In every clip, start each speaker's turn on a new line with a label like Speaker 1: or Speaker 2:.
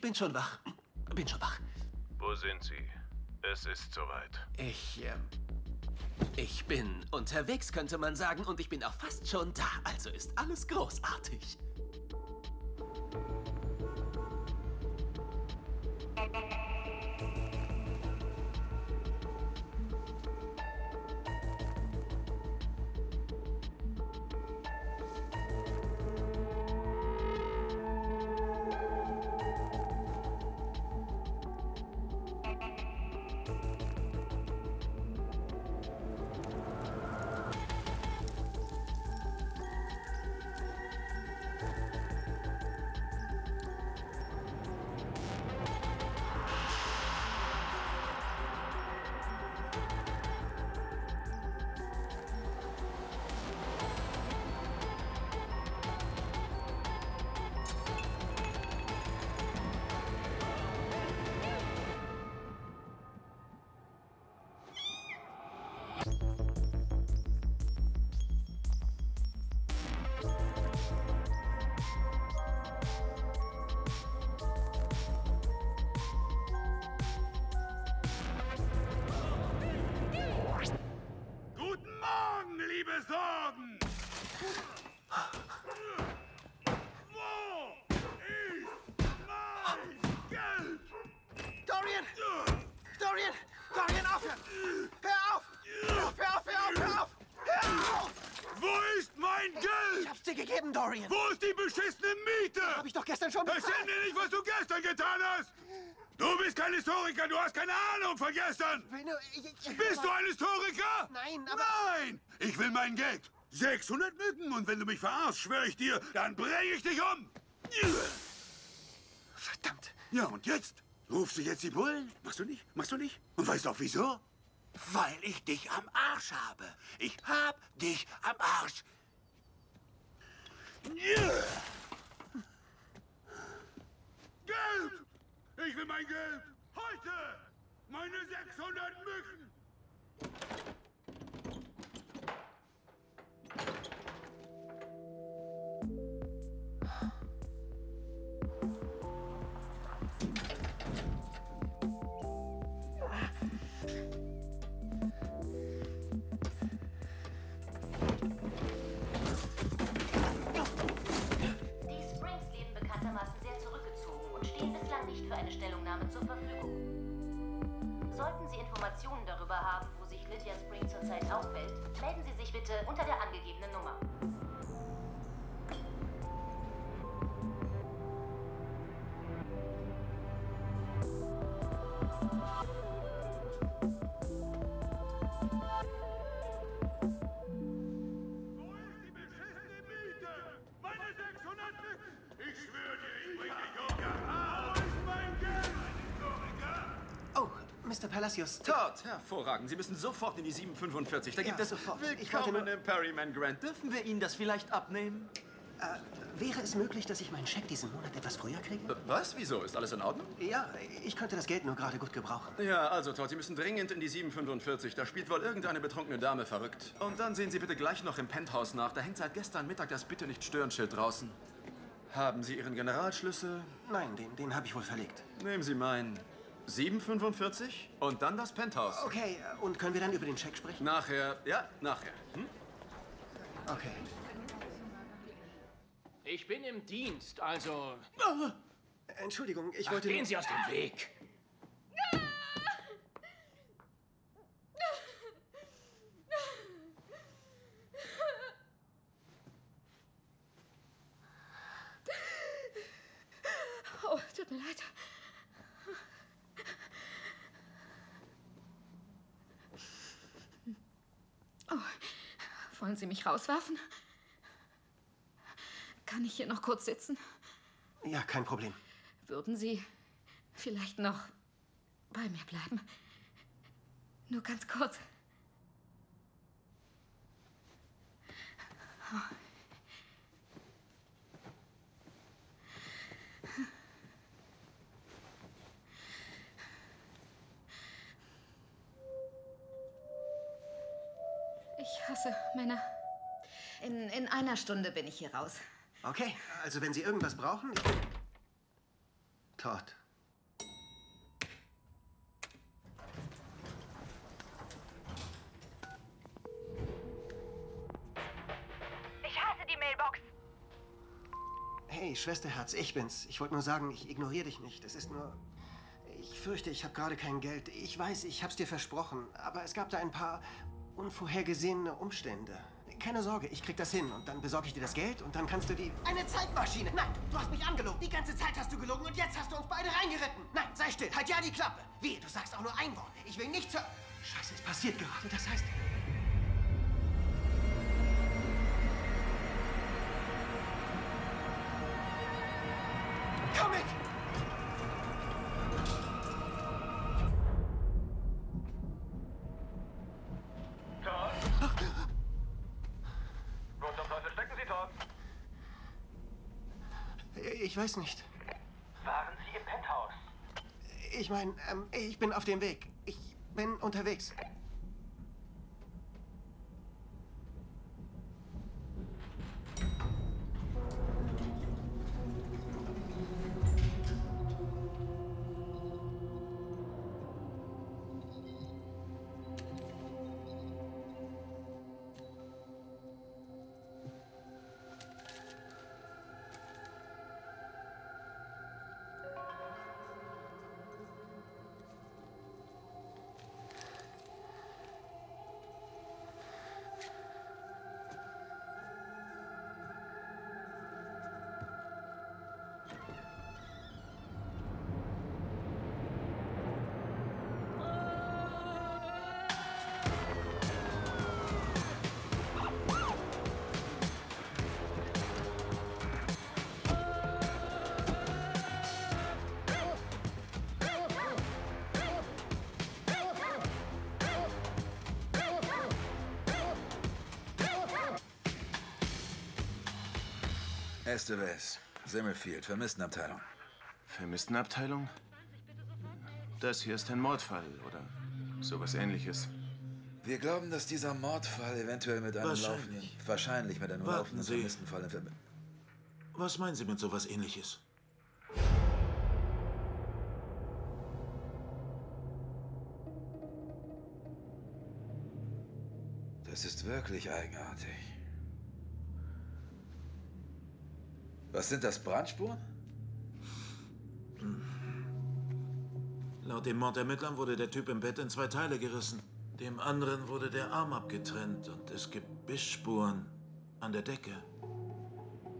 Speaker 1: ich bin schon wach. Bin schon wach.
Speaker 2: Wo sind Sie? Es ist soweit.
Speaker 1: Ich, ähm, ich bin unterwegs, könnte man sagen, und ich bin auch fast schon da. Also ist alles großartig. Gestern schon
Speaker 3: Erzähl
Speaker 1: bezahlt!
Speaker 3: mir nicht, was du gestern getan hast! Du bist kein Historiker, du hast keine Ahnung von gestern!
Speaker 1: Nur- ich- ich-
Speaker 3: Bist du ein Historiker?
Speaker 1: Nein, aber-
Speaker 3: Nein! Ich will mein Geld! 600 Mücken und wenn du mich verarschst, schwöre ich dir, dann bringe ich dich um!
Speaker 1: Verdammt!
Speaker 3: Ja, und jetzt? Rufst du jetzt die Bullen? Machst du nicht? Machst du nicht? Und weißt du auch wieso? Weil ich dich am Arsch habe. Ich hab dich am Arsch. Geld! Ich will mein Geld! Heute! Meine 600 Mücken!
Speaker 4: Stellungnahme zur Verfügung. Sollten Sie Informationen darüber haben, wo sich Lydia Spring zurzeit aufhält, melden Sie sich bitte unter der angegebenen Nummer.
Speaker 1: Palacios.
Speaker 5: Todd, hervorragend. Sie müssen sofort in die 745. Da gibt
Speaker 1: Ja,
Speaker 5: es
Speaker 1: sofort. Ich
Speaker 5: Willkommen im Perryman Grant. Dürfen wir Ihnen das vielleicht abnehmen?
Speaker 1: Wäre es möglich, dass ich meinen Scheck diesen Monat etwas früher kriege?
Speaker 5: Äh, Was? Wieso? Ist alles in Ordnung?
Speaker 1: Ja, ich könnte das Geld nur gerade gut gebrauchen.
Speaker 5: Ja, also Todd, Sie müssen dringend in die 745. Da spielt wohl irgendeine betrunkene Dame verrückt. Und dann sehen Sie bitte gleich noch im Penthouse nach. Da hängt seit gestern Mittag das Bitte nicht stören Schild draußen. Haben Sie Ihren Generalschlüssel?
Speaker 1: Nein, den, den habe ich wohl verlegt.
Speaker 5: Nehmen Sie meinen. 745 und dann das Penthouse.
Speaker 1: Okay, und können wir dann über den Scheck sprechen?
Speaker 5: Nachher, ja, nachher. Hm?
Speaker 1: Okay.
Speaker 6: Ich bin im Dienst, also
Speaker 1: Entschuldigung, ich
Speaker 6: Ach,
Speaker 1: wollte.
Speaker 6: gehen Sie aus dem Weg.
Speaker 7: Oh, tut mir leid. Oh, wollen Sie mich rauswerfen? Kann ich hier noch kurz sitzen?
Speaker 1: Ja, kein Problem.
Speaker 7: Würden Sie vielleicht noch bei mir bleiben? Nur ganz kurz. Ich hasse Männer. In, in einer Stunde bin ich hier raus.
Speaker 1: Okay, also wenn Sie irgendwas brauchen. Ich bin...
Speaker 8: Todd.
Speaker 9: Ich hasse die Mailbox.
Speaker 1: Hey, Schwesterherz, ich bin's. Ich wollte nur sagen, ich ignoriere dich nicht. Es ist nur. Ich fürchte, ich habe gerade kein Geld. Ich weiß, ich hab's dir versprochen. Aber es gab da ein paar unvorhergesehene Umstände. Keine Sorge, ich krieg das hin. Und dann besorge ich dir das Geld und dann kannst du die. Eine Zeitmaschine! Nein, du hast mich angelogen. Die ganze Zeit hast du gelogen und jetzt hast du uns beide reingeritten. Nein, sei still. Halt ja die Klappe. Wie? Du sagst auch nur ein Wort. Ich will nichts hören. Scheiße, es passiert gerade. Das heißt. Weiß nicht.
Speaker 2: Waren Sie im Penthouse?
Speaker 1: Ich meine, ähm, ich bin auf dem Weg. Ich bin unterwegs.
Speaker 10: Estevez, Simmelfield, Vermisstenabteilung.
Speaker 2: Vermisstenabteilung? Das hier ist ein Mordfall oder sowas ähnliches.
Speaker 10: Wir glauben, dass dieser Mordfall eventuell mit einem
Speaker 11: Wahrscheinlich.
Speaker 10: laufenden, wahrscheinlich mit einem
Speaker 11: Warten
Speaker 10: laufenden
Speaker 11: Sie.
Speaker 10: Vermisstenfall in Verbindung.
Speaker 11: Was meinen Sie mit sowas ähnliches?
Speaker 10: Das ist wirklich eigenartig. Sind das, Brandspuren?
Speaker 11: Laut den Mordermittlern wurde der Typ im Bett in zwei Teile gerissen. Dem anderen wurde der Arm abgetrennt und es gibt Bissspuren an der Decke.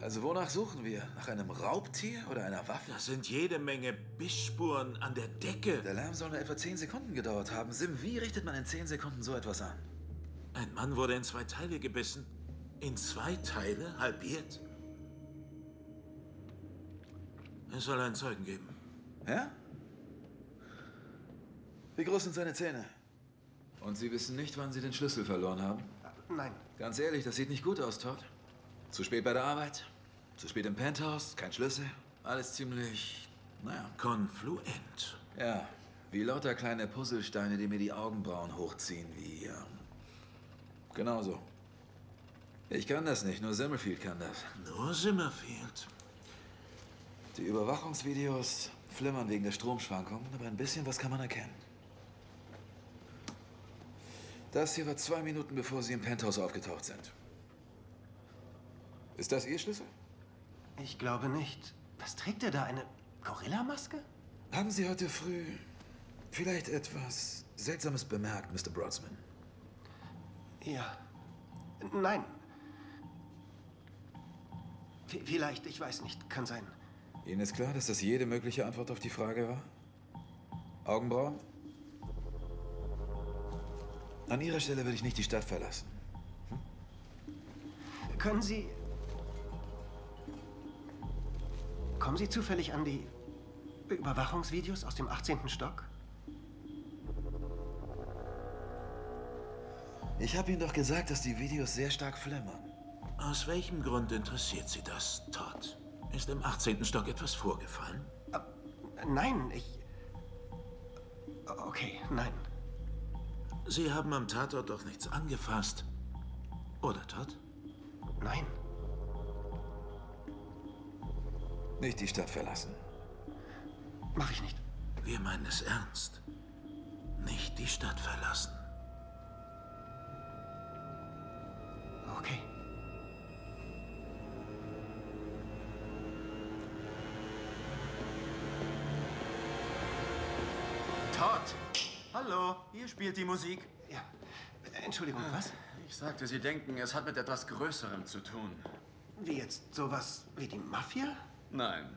Speaker 10: Also wonach suchen wir? Nach einem Raubtier oder einer Waffe?
Speaker 11: Das sind jede Menge Bissspuren an der Decke.
Speaker 10: Der Lärm soll nur etwa 10 Sekunden gedauert haben. Sim, wie richtet man in 10 Sekunden so etwas an?
Speaker 11: Ein Mann wurde in zwei Teile gebissen. In zwei Teile? Halbiert? Es soll einen Zeugen geben.
Speaker 10: Ja? Wie groß sind seine Zähne? Und Sie wissen nicht, wann Sie den Schlüssel verloren haben?
Speaker 1: Nein.
Speaker 10: Ganz ehrlich, das sieht nicht gut aus, Todd. Zu spät bei der Arbeit, zu spät im Penthouse, kein Schlüssel. Alles ziemlich, naja.
Speaker 11: Konfluent.
Speaker 10: Ja, wie lauter kleine Puzzlesteine, die mir die Augenbrauen hochziehen, wie, ähm, genauso. Ich kann das nicht, nur Simmerfield kann das.
Speaker 11: Nur Simmerfield.
Speaker 10: Die Überwachungsvideos flimmern wegen der Stromschwankungen, aber ein bisschen was kann man erkennen. Das hier war zwei Minuten, bevor Sie im Penthouse aufgetaucht sind. Ist das Ihr Schlüssel?
Speaker 1: Ich glaube nicht. Was trägt er da? Eine Gorillamaske?
Speaker 10: Haben Sie heute früh vielleicht etwas Seltsames bemerkt, Mr. Broadsman?
Speaker 1: Ja. Nein. V vielleicht, ich weiß nicht. Kann sein.
Speaker 10: Ihnen ist klar, dass das jede mögliche Antwort auf die Frage war? Augenbrauen? An Ihrer Stelle würde ich nicht die Stadt verlassen.
Speaker 1: Können Sie. Kommen Sie zufällig an die Überwachungsvideos aus dem 18. Stock?
Speaker 10: Ich habe Ihnen doch gesagt, dass die Videos sehr stark flimmern.
Speaker 11: Aus welchem Grund interessiert Sie das, Todd? Ist im 18. Stock etwas vorgefallen?
Speaker 1: Nein, ich. Okay, nein.
Speaker 11: Sie haben am Tatort doch nichts angefasst. Oder, Todd?
Speaker 1: Nein.
Speaker 10: Nicht die Stadt verlassen.
Speaker 1: Mach ich nicht.
Speaker 11: Wir meinen es ernst. Nicht die Stadt verlassen.
Speaker 1: Okay.
Speaker 5: Todd! Hallo, hier spielt die Musik.
Speaker 1: Ja. Entschuldigung, was?
Speaker 5: Ich sagte, Sie denken, es hat mit etwas Größerem zu tun.
Speaker 1: Wie jetzt? Sowas wie die Mafia?
Speaker 5: Nein.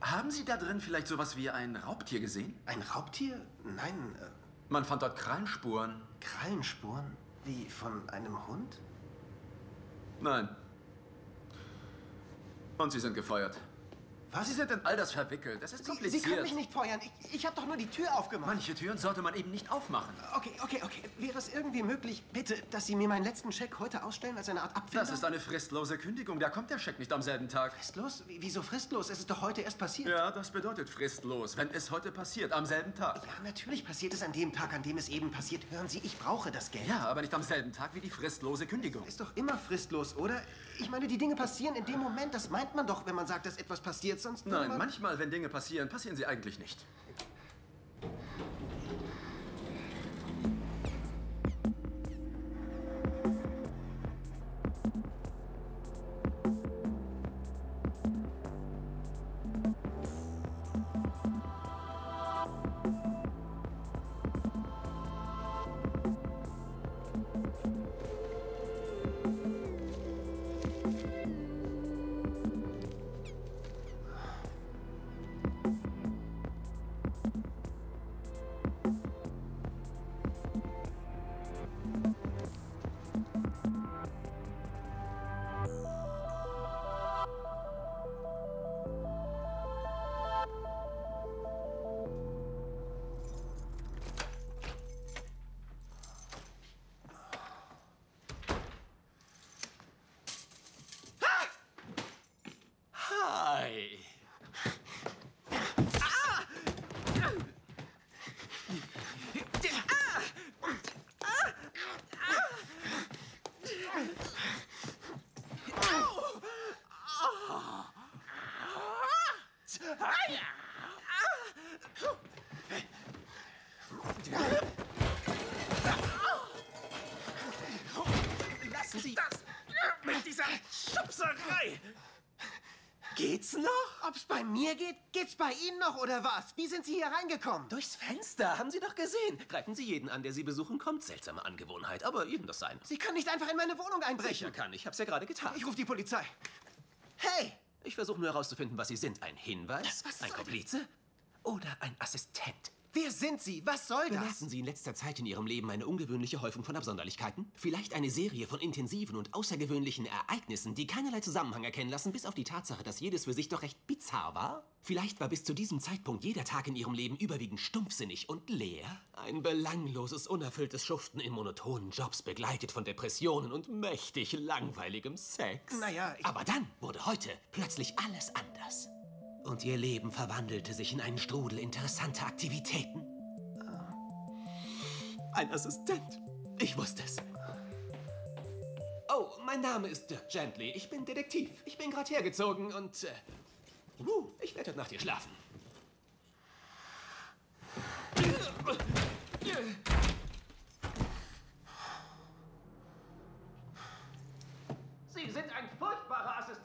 Speaker 5: Haben Sie da drin vielleicht sowas wie ein Raubtier gesehen?
Speaker 1: Ein Raubtier? Nein. Äh,
Speaker 5: Man fand dort Krallenspuren.
Speaker 1: Krallenspuren? Wie von einem Hund?
Speaker 5: Nein. Und Sie sind gefeuert.
Speaker 1: Was?
Speaker 5: Sie sind in all das verwickelt. Es ist
Speaker 1: Sie,
Speaker 5: kompliziert.
Speaker 1: Sie können mich nicht feuern. Ich, ich habe doch nur die Tür aufgemacht.
Speaker 5: Manche Türen sollte man eben nicht aufmachen.
Speaker 1: Okay, okay, okay. Wäre es irgendwie möglich, bitte, dass Sie mir meinen letzten Scheck heute ausstellen als eine Art Abfinder?
Speaker 5: Das ist eine fristlose Kündigung. Da kommt der Scheck nicht am selben Tag.
Speaker 1: Fristlos? Wie- Wieso fristlos? Es ist doch heute erst passiert.
Speaker 5: Ja, das bedeutet fristlos, wenn es heute passiert, am selben Tag.
Speaker 1: Ja, natürlich passiert es an dem Tag, an dem es eben passiert. Hören Sie, ich brauche das Geld.
Speaker 5: Ja, aber nicht am selben Tag wie die fristlose Kündigung.
Speaker 1: Ist doch immer fristlos, oder? Ich meine, die Dinge passieren in dem Moment. Das meint man doch, wenn man sagt, dass etwas passiert. Sonst
Speaker 5: Nein,
Speaker 1: man-
Speaker 5: manchmal, wenn Dinge passieren, passieren sie eigentlich nicht.
Speaker 1: Mir geht? Geht's bei Ihnen noch oder was? Wie sind Sie hier reingekommen?
Speaker 12: Durchs Fenster, haben Sie doch gesehen. Greifen Sie jeden an, der Sie besuchen kommt. Seltsame Angewohnheit, aber eben das sein.
Speaker 1: Sie können nicht einfach in meine Wohnung einbrechen.
Speaker 12: Sicher kann, ich hab's ja gerade getan.
Speaker 1: Ich rufe die Polizei. Hey!
Speaker 12: Ich versuche nur herauszufinden, was Sie sind. Ein Hinweis?
Speaker 1: Was
Speaker 12: ein Komplize? Oder ein Assistent?
Speaker 1: Wer sind Sie? Was soll das?
Speaker 12: Belasten Sie in letzter Zeit in Ihrem Leben eine ungewöhnliche Häufung von Absonderlichkeiten? Vielleicht eine Serie von intensiven und außergewöhnlichen Ereignissen, die keinerlei Zusammenhang erkennen lassen, bis auf die Tatsache, dass jedes für sich doch recht bizarr war? Vielleicht war bis zu diesem Zeitpunkt jeder Tag in Ihrem Leben überwiegend stumpfsinnig und leer? Ein belangloses, unerfülltes Schuften in monotonen Jobs, begleitet von Depressionen und mächtig langweiligem Sex?
Speaker 1: Naja, ich-
Speaker 12: Aber dann wurde heute plötzlich alles anders. Und ihr Leben verwandelte sich in einen Strudel interessanter Aktivitäten. Ein Assistent. Ich wusste es. Oh, mein Name ist Dirk Gently. Ich bin Detektiv. Ich bin gerade hergezogen und... Äh, uh, ich werde Nacht hier schlafen.
Speaker 13: Sie sind ein furchtbarer Assistent.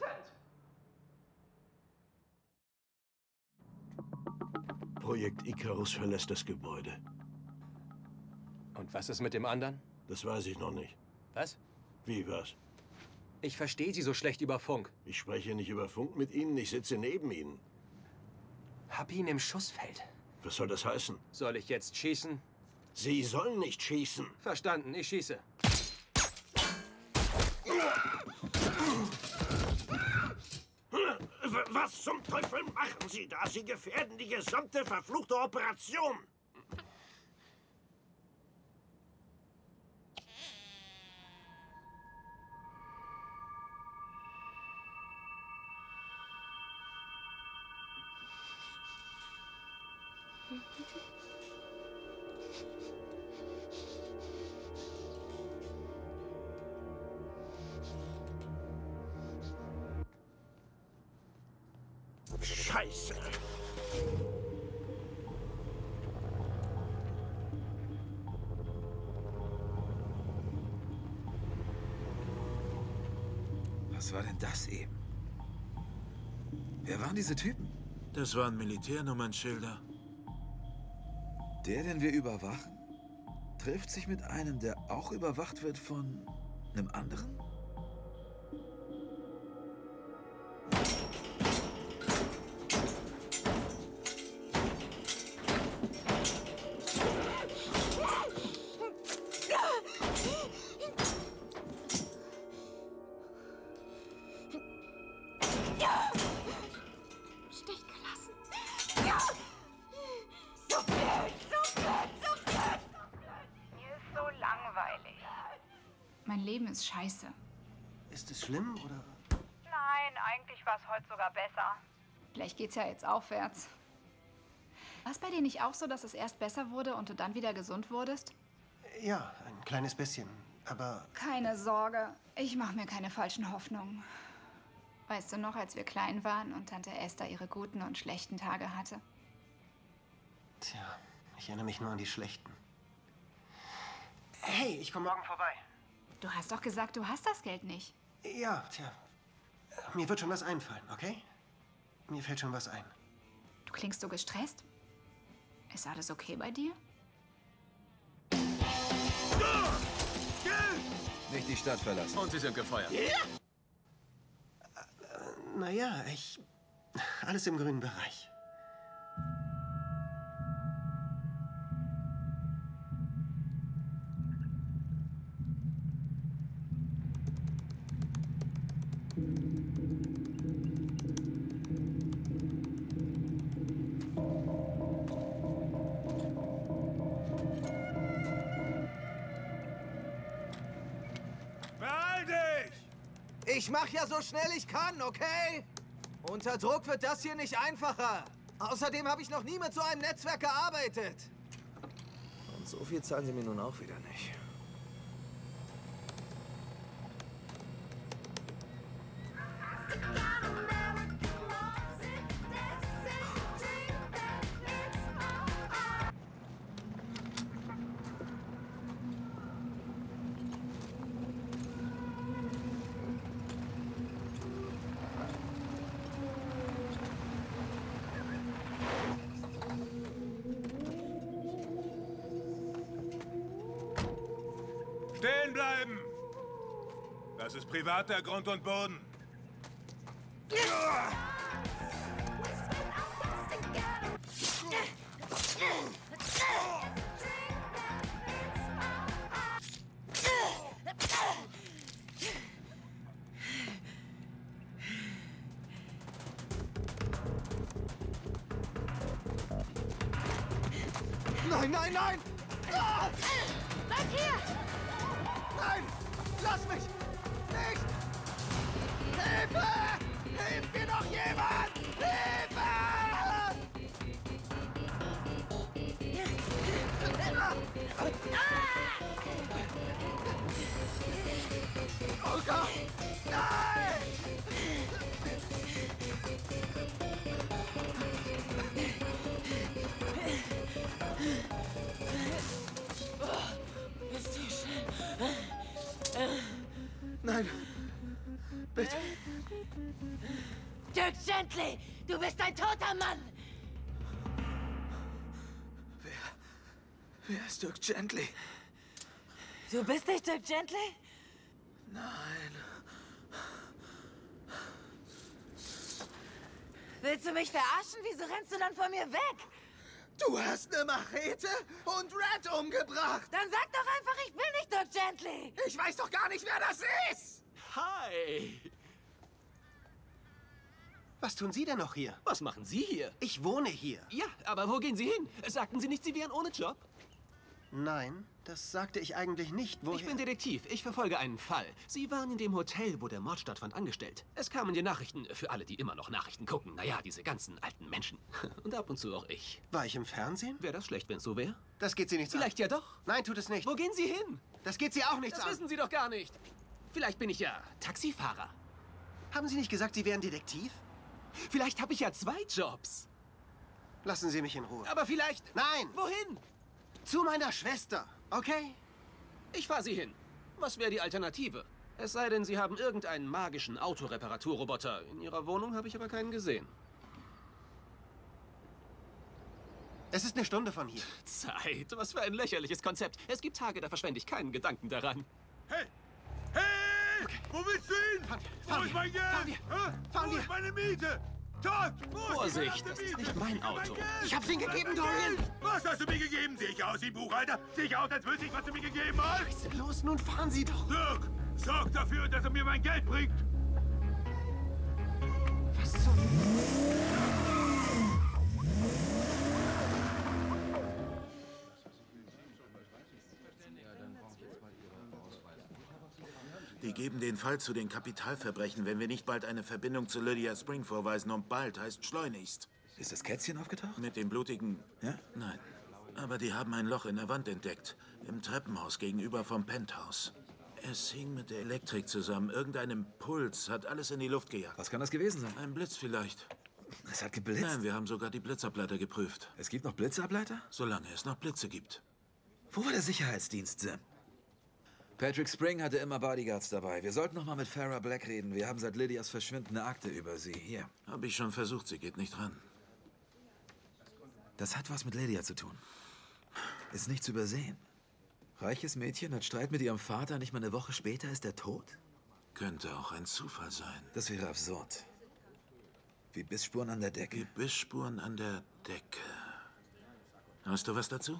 Speaker 14: Projekt Icarus verlässt das Gebäude.
Speaker 6: Und was ist mit dem anderen?
Speaker 14: Das weiß ich noch nicht.
Speaker 6: Was?
Speaker 14: Wie was?
Speaker 6: Ich verstehe Sie so schlecht über Funk.
Speaker 14: Ich spreche nicht über Funk mit Ihnen, ich sitze neben Ihnen.
Speaker 6: Hab ihn im Schussfeld.
Speaker 14: Was soll das heißen?
Speaker 6: Soll ich jetzt schießen?
Speaker 14: Sie sollen nicht schießen.
Speaker 6: Verstanden, ich schieße.
Speaker 14: Was zum Teufel machen Sie da? Sie gefährden die gesamte verfluchte Operation. Scheiße.
Speaker 10: Was war denn das eben? Wer waren diese Typen?
Speaker 11: Das waren Militärnummernschilder.
Speaker 10: Der, den wir überwachen, trifft sich mit einem, der auch überwacht wird von einem anderen?
Speaker 15: Vielleicht geht's ja jetzt aufwärts. War es bei dir nicht auch so, dass es erst besser wurde und du dann wieder gesund wurdest?
Speaker 1: Ja, ein kleines bisschen. Aber
Speaker 15: Keine Sorge, ich mache mir keine falschen Hoffnungen. Weißt du noch, als wir klein waren und Tante Esther ihre guten und schlechten Tage hatte?
Speaker 1: Tja, ich erinnere mich nur an die schlechten. Hey, ich komme morgen vorbei.
Speaker 15: Du hast doch gesagt, du hast das Geld nicht.
Speaker 1: Ja, tja. Mir wird schon was einfallen, okay? Mir fällt schon was ein.
Speaker 15: Du klingst so gestresst. Ist alles okay bei dir?
Speaker 10: Nicht die Stadt verlassen.
Speaker 5: Und Sie sind gefeuert.
Speaker 1: Naja, ich. Alles im grünen Bereich.
Speaker 16: Mach ja so schnell ich kann, okay? Unter Druck wird das hier nicht einfacher. Außerdem habe ich noch nie mit so einem Netzwerk gearbeitet. Und so viel zahlen sie mir nun auch wieder nicht.
Speaker 17: Privater Grund und Boden.
Speaker 16: Nein, nein, nein! Nein! Bitte!
Speaker 9: Dirk Gently, du bist ein toter Mann!
Speaker 16: Wer ist Dirk Gently?
Speaker 9: Du bist nicht Dirk Gently?
Speaker 16: Nein.
Speaker 9: Willst du mich verarschen? Wieso rennst du dann von mir weg?
Speaker 16: Du hast eine Machete und Red umgebracht!
Speaker 9: Dann sag doch einfach, ich bin nicht Dirk Gently!
Speaker 16: Ich weiß doch gar nicht, wer das ist!
Speaker 12: Hi!
Speaker 1: Was tun Sie denn noch hier?
Speaker 12: Was machen Sie hier?
Speaker 1: Ich wohne hier.
Speaker 12: Ja, aber wo gehen Sie hin? Sagten Sie nicht, Sie wären ohne Job?
Speaker 1: Nein, das sagte ich eigentlich nicht. Woher?
Speaker 12: Ich bin Detektiv. Ich verfolge einen Fall. Sie waren in dem Hotel, wo der Mord stattfand, angestellt. Es kamen die Nachrichten für alle, die immer noch Nachrichten gucken. Naja, diese ganzen alten Menschen. Und ab und zu auch ich.
Speaker 1: War ich im Fernsehen?
Speaker 12: Wäre das schlecht, wenn es so wäre?
Speaker 1: Das geht Sie nichts
Speaker 12: Vielleicht
Speaker 1: an.
Speaker 12: ja doch.
Speaker 1: Nein, tut es nicht.
Speaker 12: Wo gehen Sie hin?
Speaker 1: Das geht Sie auch nichts
Speaker 12: Das
Speaker 1: an.
Speaker 12: wissen Sie doch gar nicht. Vielleicht bin ich ja Taxifahrer.
Speaker 1: Haben Sie nicht gesagt, Sie wären Detektiv?
Speaker 12: Vielleicht habe ich ja zwei Jobs.
Speaker 1: Lassen Sie mich in Ruhe.
Speaker 12: Aber vielleicht...
Speaker 1: Nein!
Speaker 12: Wohin?
Speaker 1: Zu meiner Schwester, okay?
Speaker 12: Ich fahre Sie hin. Was wäre die Alternative? Es sei denn, Sie haben irgendeinen magischen Autoreparaturroboter. In Ihrer Wohnung habe ich aber keinen gesehen.
Speaker 1: Es ist eine Stunde von hier.
Speaker 12: Zeit, was für ein lächerliches Konzept. Es gibt Tage, da verschwende ich keinen Gedanken daran.
Speaker 17: Hey! Hey! Wo willst du hin?
Speaker 1: Fahren wir,
Speaker 17: Wo
Speaker 1: fahren
Speaker 17: ist
Speaker 1: wir,
Speaker 17: mein Geld?
Speaker 1: fahren wir, fahren
Speaker 17: Wo
Speaker 1: wir.
Speaker 17: ist meine Miete?
Speaker 12: Vorsicht, das ist nicht mein Auto.
Speaker 1: Ich hab's Ihnen gegeben, Dorian!
Speaker 17: Was hast du mir gegeben? Sehe ich aus wie ein Buchhalter? Sehe ich aus, als wüsste ich, was du mir gegeben hast?
Speaker 1: Los, nun fahren Sie doch!
Speaker 17: Dirk, sorg dafür, dass er mir mein Geld bringt!
Speaker 1: Was zum...
Speaker 11: Die geben den Fall zu den Kapitalverbrechen, wenn wir nicht bald eine Verbindung zu Lydia Spring vorweisen. Und bald heißt schleunigst.
Speaker 10: Ist das Kätzchen aufgetaucht?
Speaker 11: Mit dem blutigen...
Speaker 10: Ja?
Speaker 11: Nein. Aber die haben ein Loch in der Wand entdeckt. Im Treppenhaus gegenüber vom Penthouse. Es hing mit der Elektrik zusammen. Irgendein Impuls hat alles in die Luft gejagt.
Speaker 10: Was kann das gewesen sein?
Speaker 11: Ein Blitz vielleicht.
Speaker 10: Es hat geblitzt?
Speaker 11: Nein, wir haben sogar die Blitzableiter geprüft.
Speaker 10: Es gibt noch Blitzableiter?
Speaker 11: Solange es noch Blitze gibt.
Speaker 10: Wo war der Sicherheitsdienst, Sim? Patrick Spring hatte immer Bodyguards dabei. Wir sollten noch mal mit Farah Black reden. Wir haben seit Lydias Verschwinden eine Akte über sie. Hier.
Speaker 11: Habe ich schon versucht, sie geht nicht ran.
Speaker 10: Das hat was mit Lydia zu tun. Ist nicht zu übersehen. Reiches Mädchen hat Streit mit ihrem Vater, nicht mal eine Woche später ist er tot?
Speaker 11: Könnte auch ein Zufall sein.
Speaker 10: Das wäre absurd. Wie Bissspuren an der Decke.
Speaker 11: Wie Bissspuren an der Decke. Hast du was dazu?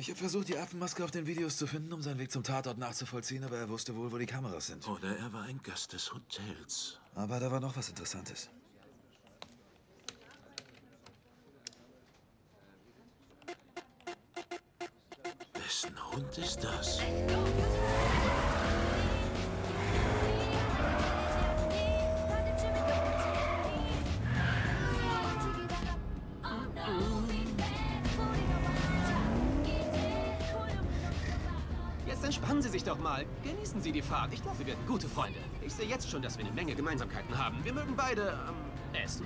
Speaker 10: Ich habe versucht, die Affenmaske auf den Videos zu finden, um seinen Weg zum Tatort nachzuvollziehen, aber er wusste wohl, wo die Kameras sind.
Speaker 11: Oder er war ein Gast des Hotels.
Speaker 10: Aber da war noch was Interessantes.
Speaker 11: Wessen Hund ist das?
Speaker 12: Entspannen Sie sich doch mal. Genießen Sie die Fahrt. Ich glaube, wir werden gute Freunde. Ich sehe jetzt schon, dass wir eine Menge Gemeinsamkeiten haben. Wir mögen beide ähm, essen,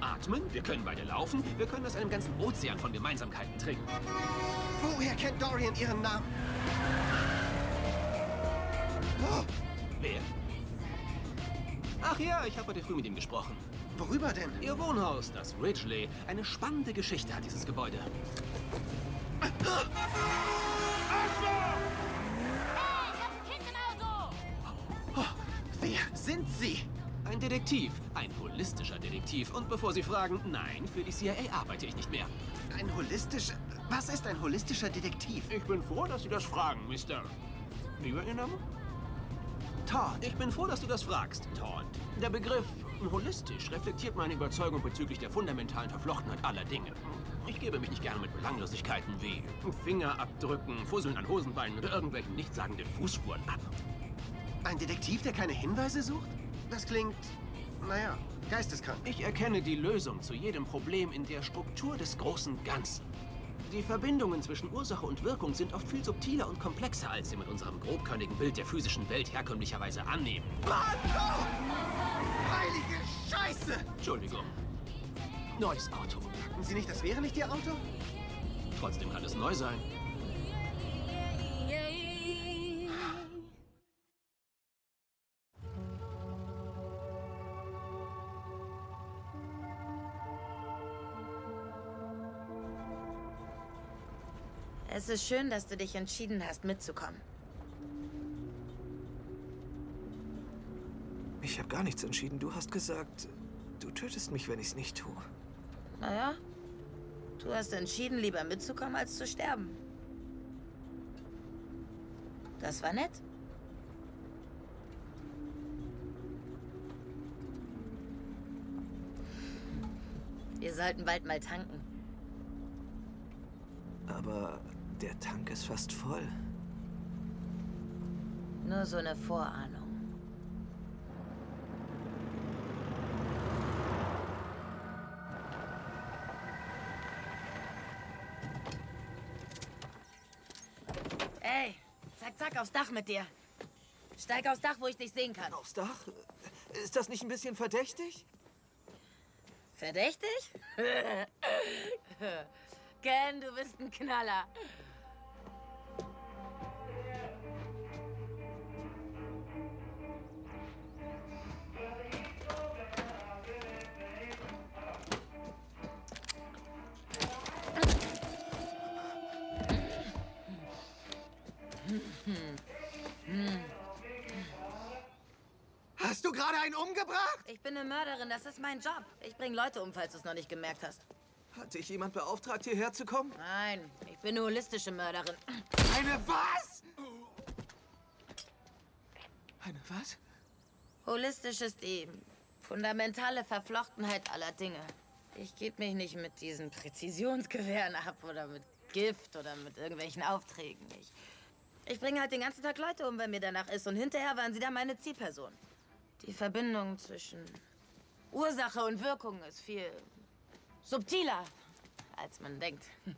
Speaker 12: atmen, wir können beide laufen, wir können aus einem ganzen Ozean von Gemeinsamkeiten trinken.
Speaker 1: Woher kennt Dorian Ihren Namen? Oh,
Speaker 12: Wer? Ach ja, ich habe heute früh mit ihm gesprochen.
Speaker 1: worüber denn?
Speaker 12: Ihr Wohnhaus, das Ridgely. Eine spannende Geschichte hat dieses Gebäude.
Speaker 1: Wer sind Sie?
Speaker 12: Ein Detektiv. Ein holistischer Detektiv. Und bevor Sie fragen, nein, für die CIA arbeite ich nicht mehr.
Speaker 1: Ein holistischer... Was ist ein holistischer Detektiv?
Speaker 12: Ich bin froh, dass Sie das fragen, Mr. Wie war Ihr Name?
Speaker 1: Todd.
Speaker 12: Ich bin froh, dass du das fragst, Todd. Der Begriff holistisch reflektiert meine Überzeugung bezüglich der fundamentalen Verflochtenheit aller Dinge. Ich gebe mich nicht gerne mit Belanglosigkeiten wie Fingerabdrücken, Fusseln an Hosenbeinen oder irgendwelchen nichtssagenden Fußspuren ab.
Speaker 1: Ein Detektiv, der keine Hinweise sucht? Das klingt... Naja, geisteskrank.
Speaker 12: Ich erkenne die Lösung zu jedem Problem in der Struktur des großen Ganzen. Die Verbindungen zwischen Ursache und Wirkung sind oft viel subtiler und komplexer, als sie mit unserem grobkörnigen Bild der physischen Welt herkömmlicherweise annehmen.
Speaker 1: Mann! Oh! Heilige Scheiße!
Speaker 12: Entschuldigung. Neues Auto.
Speaker 1: Sagten Sie nicht, das wäre nicht Ihr Auto?
Speaker 12: Trotzdem kann es neu sein.
Speaker 18: Es ist schön, dass du dich entschieden hast, mitzukommen.
Speaker 16: Ich habe gar nichts entschieden. Du hast gesagt, du tötest mich, wenn ich es nicht tue.
Speaker 18: Naja, du hast entschieden, lieber mitzukommen, als zu sterben. Das war nett. Wir sollten bald mal tanken.
Speaker 16: Aber der Tank ist fast voll.
Speaker 18: Nur so eine Vorahnung. Ey, zack, zack, aufs Dach mit dir. Steig aufs Dach, wo ich dich sehen kann.
Speaker 16: Aufs Dach? Ist das nicht ein bisschen verdächtig?
Speaker 18: Verdächtig? Ken, du bist ein Knaller.
Speaker 16: Gerade einen umgebracht?
Speaker 18: Ich bin eine Mörderin, das ist mein Job. Ich bringe Leute um, falls du es noch nicht gemerkt hast.
Speaker 16: Hat dich jemand beauftragt, hierher zu kommen?
Speaker 18: Nein, ich bin eine holistische Mörderin.
Speaker 16: Eine was? Eine was?
Speaker 18: Holistisch ist die fundamentale Verflochtenheit aller Dinge. Ich gebe mich nicht mit diesen Präzisionsgewehren ab oder mit Gift oder mit irgendwelchen Aufträgen. Ich, ich bringe halt den ganzen Tag Leute um, wenn mir danach ist. Und hinterher waren sie dann meine Zielperson. Die Verbindung zwischen Ursache und Wirkung ist viel subtiler, als man denkt.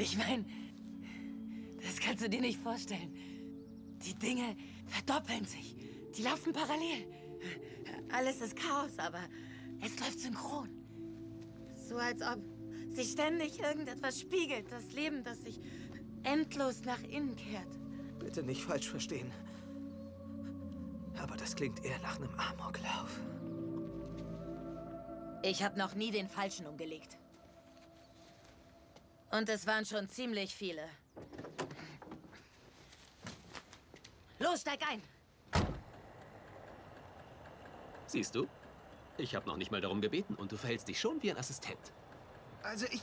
Speaker 18: Ich meine, das kannst du dir nicht vorstellen. Die Dinge verdoppeln sich. Die laufen parallel. Alles ist Chaos, aber es läuft synchron. So als ob sich ständig irgendetwas spiegelt. Das Leben, das sich endlos nach innen kehrt.
Speaker 16: Bitte nicht falsch verstehen. Aber das klingt eher nach einem Amoklauf.
Speaker 18: Ich habe noch nie den Falschen umgelegt. Und es waren schon ziemlich viele. Los, steig ein!
Speaker 12: Siehst du? Ich habe noch nicht mal darum gebeten und du verhältst dich schon wie ein Assistent.
Speaker 1: Also ich.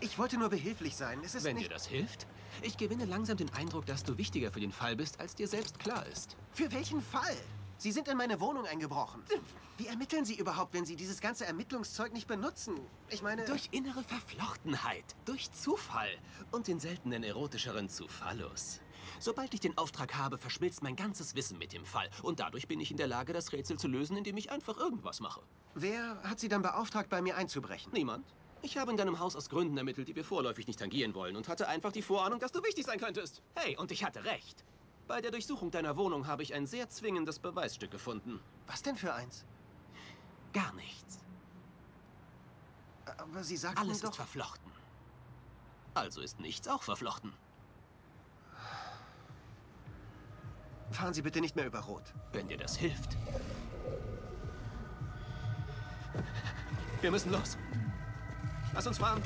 Speaker 1: Ich wollte nur behilflich sein. Es ist
Speaker 12: Wenn
Speaker 1: nicht.
Speaker 12: dir das hilft? Ich gewinne langsam den Eindruck, dass du wichtiger für den Fall bist, als dir selbst klar ist.
Speaker 1: Für welchen Fall? Sie sind in meine Wohnung eingebrochen. Wie ermitteln Sie überhaupt, wenn Sie dieses ganze Ermittlungszeug nicht benutzen? Ich meine.
Speaker 12: Durch innere Verflochtenheit, durch Zufall und den seltenen erotischeren Zufallus. Sobald ich den Auftrag habe, verschmilzt mein ganzes Wissen mit dem Fall. Und dadurch bin ich in der Lage, das Rätsel zu lösen, indem ich einfach irgendwas mache.
Speaker 1: Wer hat Sie dann beauftragt, bei mir einzubrechen?
Speaker 12: Niemand. Ich habe in deinem Haus aus Gründen ermittelt, die wir vorläufig nicht tangieren wollen und hatte einfach die Vorahnung, dass du wichtig sein könntest. Hey, und ich hatte recht. Bei der Durchsuchung deiner Wohnung habe ich ein sehr zwingendes Beweisstück gefunden.
Speaker 1: Was denn für eins?
Speaker 12: Gar nichts.
Speaker 1: Aber Sie sagten
Speaker 12: Alles
Speaker 1: doch...
Speaker 12: ist verflochten. Also ist nichts auch verflochten.
Speaker 1: Fahren Sie bitte nicht mehr über Rot.
Speaker 12: Wenn dir das hilft. Wir müssen los. Lass uns fahren.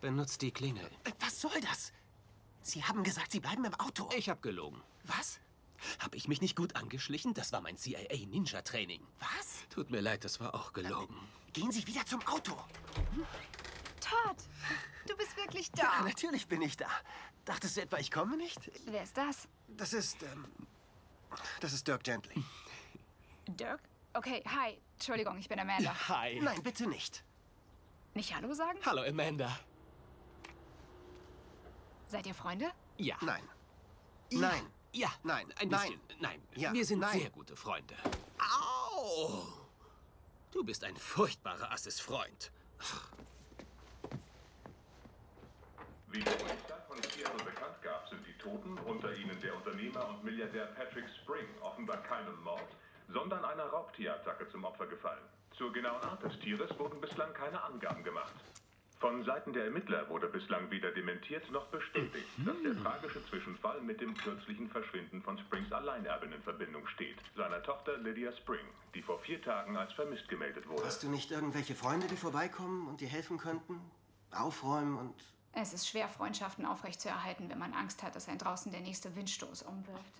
Speaker 12: Benutzt die Klingel.
Speaker 1: Äh, Was soll das? Sie haben gesagt, Sie bleiben im Auto.
Speaker 12: Ich habe gelogen.
Speaker 1: Was?
Speaker 12: Habe ich mich nicht gut angeschlichen? Das war mein CIA-Ninja-Training.
Speaker 1: Was?
Speaker 12: Tut mir leid, das war auch gelogen.
Speaker 1: Gehen Sie wieder zum Auto.
Speaker 15: Todd, du bist wirklich da.
Speaker 1: Ja, natürlich bin ich da. Dachtest du etwa, ich komme nicht?
Speaker 15: Wer ist das?
Speaker 1: Das ist, ähm, das ist Dirk Gently.
Speaker 15: Dirk? Okay, hi. Entschuldigung, ich bin Amanda.
Speaker 12: Hi.
Speaker 1: Nein, bitte nicht.
Speaker 15: Nicht Hallo sagen?
Speaker 12: Hallo, Amanda.
Speaker 15: Seid ihr Freunde?
Speaker 12: Ja.
Speaker 1: Nein.
Speaker 12: Ja.
Speaker 1: Nein.
Speaker 12: Ja.
Speaker 1: Nein.
Speaker 12: Ein
Speaker 1: Nein.
Speaker 12: bisschen. Nein.
Speaker 1: Ja.
Speaker 12: Wir sind
Speaker 1: Nein.
Speaker 12: sehr gute Freunde. Au! Du bist ein furchtbarer Asses-Freund.
Speaker 17: Wie der Polizei von Seattle bekannt gab, sind die Toten, unter ihnen der Unternehmer und Milliardär Patrick Spring, offenbar keinem Mord, sondern einer Raubtierattacke zum Opfer gefallen. Zur genauen Art des Tieres wurden bislang keine Angaben gemacht. Von Seiten der Ermittler wurde bislang weder dementiert noch bestätigt, dass der tragische Zwischenfall mit dem kürzlichen Verschwinden von Springs Alleinerbin in Verbindung steht, seiner Tochter Lydia Spring, die vor vier Tagen als vermisst gemeldet wurde.
Speaker 1: Hast du nicht irgendwelche Freunde, die vorbeikommen und dir helfen könnten? Aufräumen und...
Speaker 15: Es ist schwer, Freundschaften aufrechtzuerhalten, wenn man Angst hat, dass ein draußen der nächste Windstoß umwirft.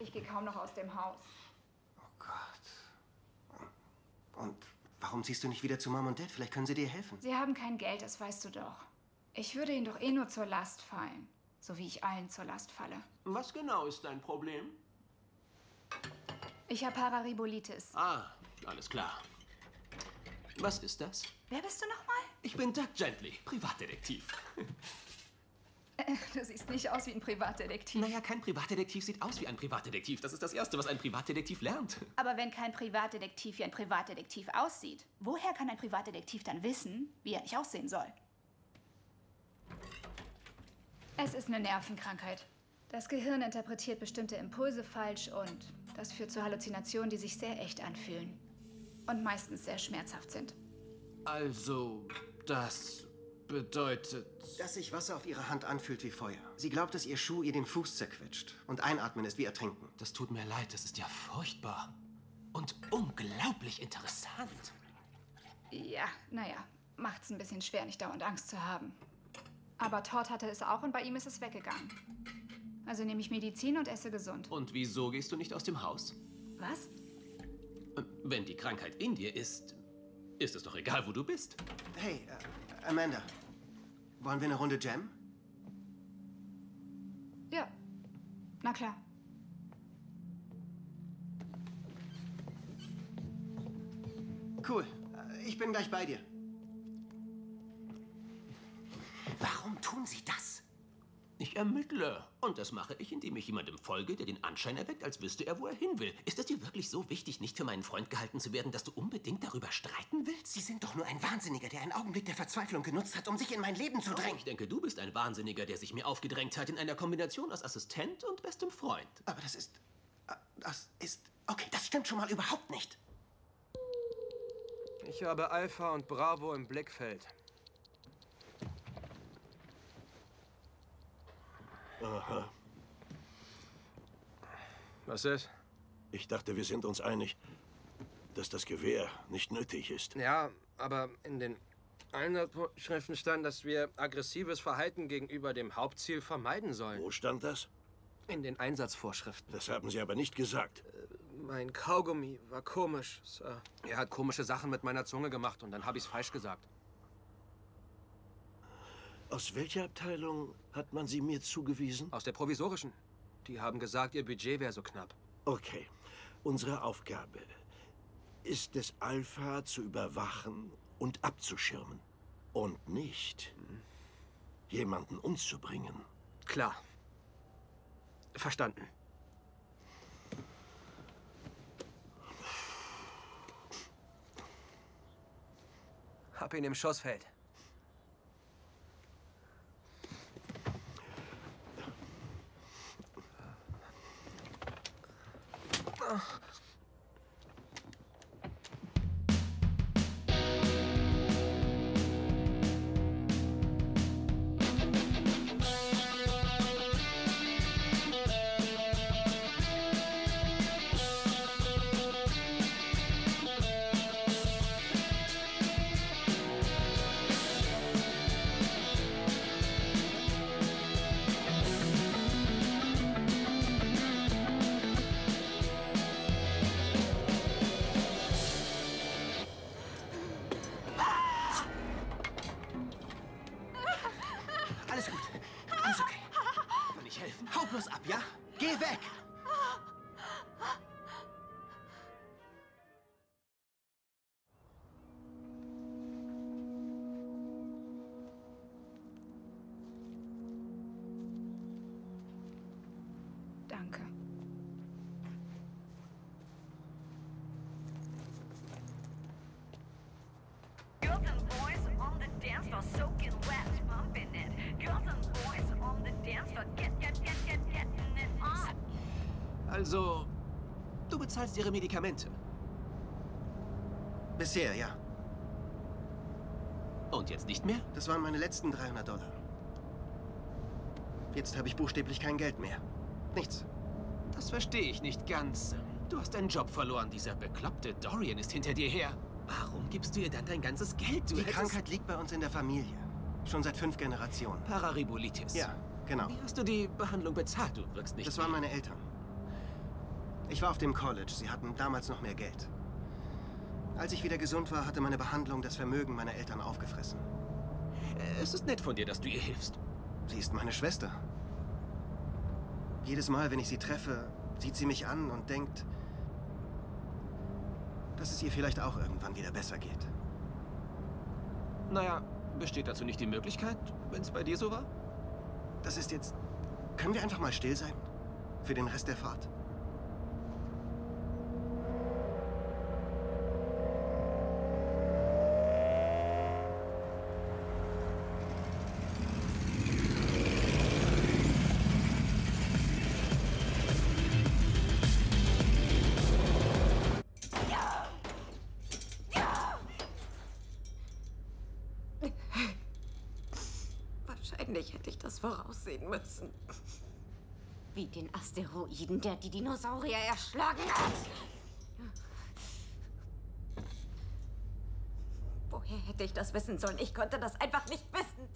Speaker 15: Ich gehe kaum noch aus dem Haus.
Speaker 1: Oh Gott. Und warum ziehst du nicht wieder zu Mom und Dad? Vielleicht können sie dir helfen.
Speaker 15: Sie haben kein Geld, das weißt du doch. Ich würde ihnen doch eh nur zur Last fallen. So wie ich allen zur Last falle.
Speaker 12: Was genau ist dein Problem?
Speaker 15: Ich habe Pararibolitis.
Speaker 12: Ah, alles klar. Was ist das?
Speaker 15: Wer bist du nochmal?
Speaker 12: Ich bin Doug Gently, Privatdetektiv.
Speaker 15: Äh, Du siehst nicht aus wie ein Privatdetektiv.
Speaker 12: Naja, kein Privatdetektiv sieht aus wie ein Privatdetektiv. Das ist das Erste, was ein Privatdetektiv lernt.
Speaker 15: Aber wenn kein Privatdetektiv wie ein Privatdetektiv aussieht, woher kann ein Privatdetektiv dann wissen, wie er nicht aussehen soll? Es ist eine Nervenkrankheit. Das Gehirn interpretiert bestimmte Impulse falsch und das führt zu Halluzinationen, die sich sehr echt anfühlen. Und meistens sehr schmerzhaft sind.
Speaker 12: Also, das bedeutet...
Speaker 1: Dass sich Wasser auf ihrer Hand anfühlt wie Feuer. Sie glaubt, dass ihr Schuh ihr den Fuß zerquetscht. Und einatmen ist wie ertrinken.
Speaker 12: Das tut mir leid, das ist ja furchtbar. Und unglaublich interessant.
Speaker 15: Ja, naja, macht's ein bisschen schwer, nicht dauernd Angst zu haben. Aber Todd hatte es auch und bei ihm ist es weggegangen. Also nehme ich Medizin und esse gesund.
Speaker 12: Und wieso gehst du nicht aus dem Haus?
Speaker 15: Was?
Speaker 12: Wenn die Krankheit in dir ist, ist es doch egal, wo du bist.
Speaker 1: Hey, äh, Amanda. Wollen wir eine Runde Jam?
Speaker 15: Ja, na klar.
Speaker 1: Cool. Äh, Ich bin gleich bei dir.
Speaker 12: Warum tun sie das? Ich ermittle. Und das mache ich, indem ich jemandem folge, der den Anschein erweckt, als wüsste er, wo er hin will. Ist es dir wirklich so wichtig, nicht für meinen Freund gehalten zu werden, dass du unbedingt darüber streiten willst?
Speaker 1: Sie sind doch nur ein Wahnsinniger, der einen Augenblick der Verzweiflung genutzt hat, um sich in mein Leben zu
Speaker 12: Oh,
Speaker 1: drängen.
Speaker 12: ich denke, du bist ein Wahnsinniger, der sich mir aufgedrängt hat in einer Kombination aus Assistent und bestem Freund.
Speaker 1: Aber das ist. Das ist. Okay, das stimmt schon mal überhaupt nicht.
Speaker 6: Ich habe Alpha und Bravo im Blickfeld.
Speaker 14: Aha.
Speaker 6: Was ist?
Speaker 14: Ich dachte, wir sind uns einig, dass das Gewehr nicht nötig ist.
Speaker 6: Ja, aber in den Einsatzschriften stand, dass wir aggressives Verhalten gegenüber dem Hauptziel vermeiden sollen.
Speaker 14: Wo stand das?
Speaker 6: In den Einsatzvorschriften.
Speaker 14: Das haben Sie aber nicht gesagt.
Speaker 6: Mein Kaugummi war komisch. Sir. Er hat komische Sachen mit meiner Zunge gemacht und dann habe ich es falsch gesagt.
Speaker 14: Aus welcher Abteilung hat man Sie mir zugewiesen?
Speaker 6: Aus der provisorischen. Die haben gesagt, ihr Budget wäre so knapp.
Speaker 14: Okay. Unsere Aufgabe ist es, Alpha zu überwachen und abzuschirmen. Und nicht jemanden umzubringen.
Speaker 6: Klar. Verstanden. Hab ihn im Schussfeld.
Speaker 1: Alles
Speaker 12: Also, du bezahlst ihre Medikamente.
Speaker 1: Bisher, ja.
Speaker 12: Und jetzt nicht mehr?
Speaker 1: Das waren meine letzten 300 Dollar. Jetzt habe ich buchstäblich kein Geld mehr. Nichts.
Speaker 12: Das verstehe ich nicht ganz. Du hast deinen Job verloren. Dieser bekloppte Dorian ist hinter dir her. Warum gibst du ihr dann dein ganzes Geld? Du
Speaker 1: Die Krankheit liegt bei uns in der Familie. Schon seit fünf Generationen.
Speaker 12: Pararibolitis.
Speaker 1: Ja, genau.
Speaker 12: Wie hast du die Behandlung bezahlt? Du wirkst nicht.
Speaker 1: Das waren meine Eltern. Ich war auf dem College. Sie hatten damals noch mehr Geld. Als ich wieder gesund war, hatte meine Behandlung das Vermögen meiner Eltern aufgefressen.
Speaker 12: Es ist nett von dir, dass du ihr hilfst.
Speaker 1: Sie ist meine Schwester. Jedes Mal, wenn ich sie treffe, sieht sie mich an und denkt, dass es ihr vielleicht auch irgendwann wieder besser geht.
Speaker 12: Naja, besteht dazu nicht die Möglichkeit, wenn es bei dir so war?
Speaker 1: das ist jetzt... Können wir einfach mal still sein? Für den Rest der Fahrt?
Speaker 19: Asteroiden, der die Dinosaurier erschlagen hat.
Speaker 7: Woher hätte ich das wissen sollen? Ich konnte das einfach nicht wissen.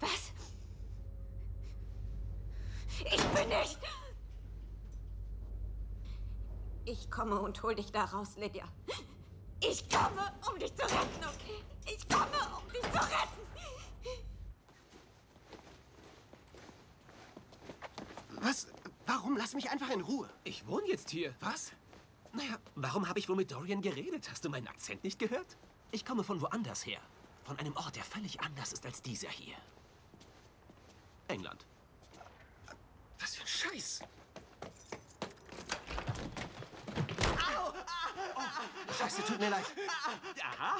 Speaker 19: Was? Ich bin nicht.
Speaker 7: Ich komme und hol dich da raus, Lydia.
Speaker 19: Ich komme, um dich zu retten, okay? Ich komme, um dich zu retten.
Speaker 1: Was? Warum? Lass mich einfach in Ruhe.
Speaker 12: Ich wohne jetzt hier.
Speaker 1: Was?
Speaker 12: Naja, warum habe ich wohl mit Dorian geredet? Hast du meinen Akzent nicht gehört? Ich komme von woanders her. Von einem Ort, der völlig anders ist als dieser hier. England.
Speaker 1: Was für ein Scheiß. Scheiße, tut mir leid.
Speaker 12: Aha.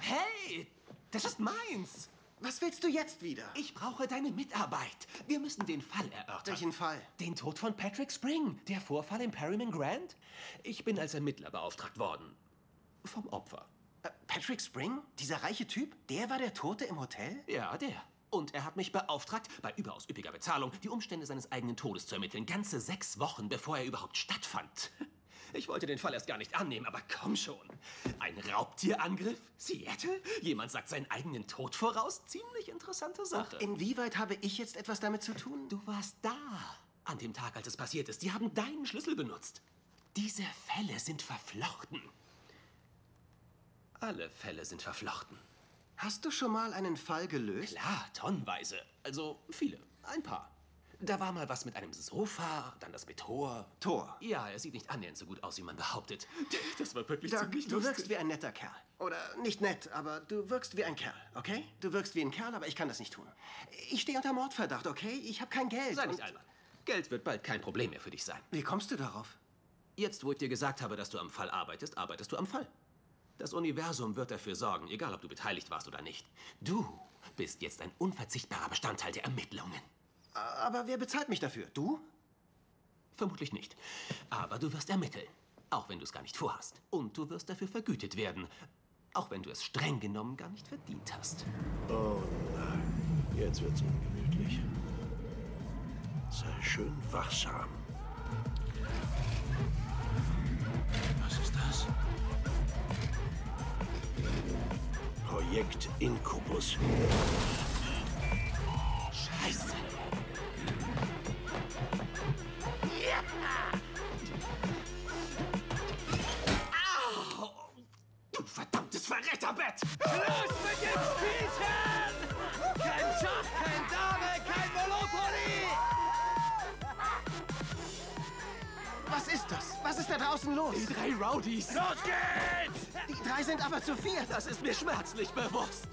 Speaker 12: Hey, das ist meins.
Speaker 1: Was willst du jetzt wieder?
Speaker 12: Ich brauche deine Mitarbeit. Wir müssen den Fall erörtern.
Speaker 1: Welchen Fall?
Speaker 12: Den Tod von Patrick Spring. Der Vorfall im Perryman Grand. Ich bin als Ermittler beauftragt worden. Vom Opfer.
Speaker 1: Äh, Patrick Spring? Dieser reiche Typ? Der war der Tote im Hotel?
Speaker 12: Ja, der. Und er hat mich beauftragt, bei überaus üppiger Bezahlung die Umstände seines eigenen Todes zu ermitteln. Ganze sechs Wochen, bevor er überhaupt stattfand. Ich wollte den Fall erst gar nicht annehmen, aber komm schon. Ein Raubtierangriff? Seattle? Jemand sagt seinen eigenen Tod voraus? Ziemlich interessante Sache.
Speaker 1: Und inwieweit habe ich jetzt etwas damit zu tun?
Speaker 12: Du warst da. An dem Tag, als es passiert ist. Die haben deinen Schlüssel benutzt. Diese Fälle sind verflochten. Alle Fälle sind verflochten.
Speaker 1: Hast du schon mal einen Fall gelöst?
Speaker 12: Klar, tonnenweise. Also viele. Ein paar. Da war mal was mit einem Sofa, dann das mit Tor.
Speaker 1: Tor?
Speaker 12: Ja, er sieht nicht annähernd so gut aus, wie man behauptet. Das war wirklich
Speaker 1: Doc,
Speaker 12: ziemlich
Speaker 1: du
Speaker 12: lustig.
Speaker 1: wirkst wie ein netter Kerl. Oder nicht nett, aber du wirkst wie ein Kerl, okay? Du wirkst wie ein Kerl, aber ich kann das nicht tun. Ich stehe unter Mordverdacht, okay? Ich habe kein Geld.
Speaker 12: Sei nicht albern. Geld wird bald kein Problem mehr für dich sein.
Speaker 1: Wie kommst du darauf?
Speaker 12: Jetzt, wo ich dir gesagt habe, dass du am Fall arbeitest, arbeitest du am Fall. Das Universum wird dafür sorgen, egal ob du beteiligt warst oder nicht. Du bist jetzt ein unverzichtbarer Bestandteil der Ermittlungen.
Speaker 1: Aber wer bezahlt mich dafür? Du?
Speaker 12: Vermutlich nicht. Aber du wirst ermitteln. Auch wenn du es gar nicht vorhast. Und du wirst dafür vergütet werden. Auch wenn du es streng genommen gar nicht verdient hast.
Speaker 14: Oh nein, jetzt wird's ungemütlich. Sei schön wachsam.
Speaker 11: Was ist das?
Speaker 14: Projekt Inkubus.
Speaker 12: Scheiße!
Speaker 13: Los?
Speaker 12: Die drei Rowdies!
Speaker 13: Los geht's!
Speaker 1: Die drei sind aber zu viert.
Speaker 12: Das ist mir schmerzlich bewusst.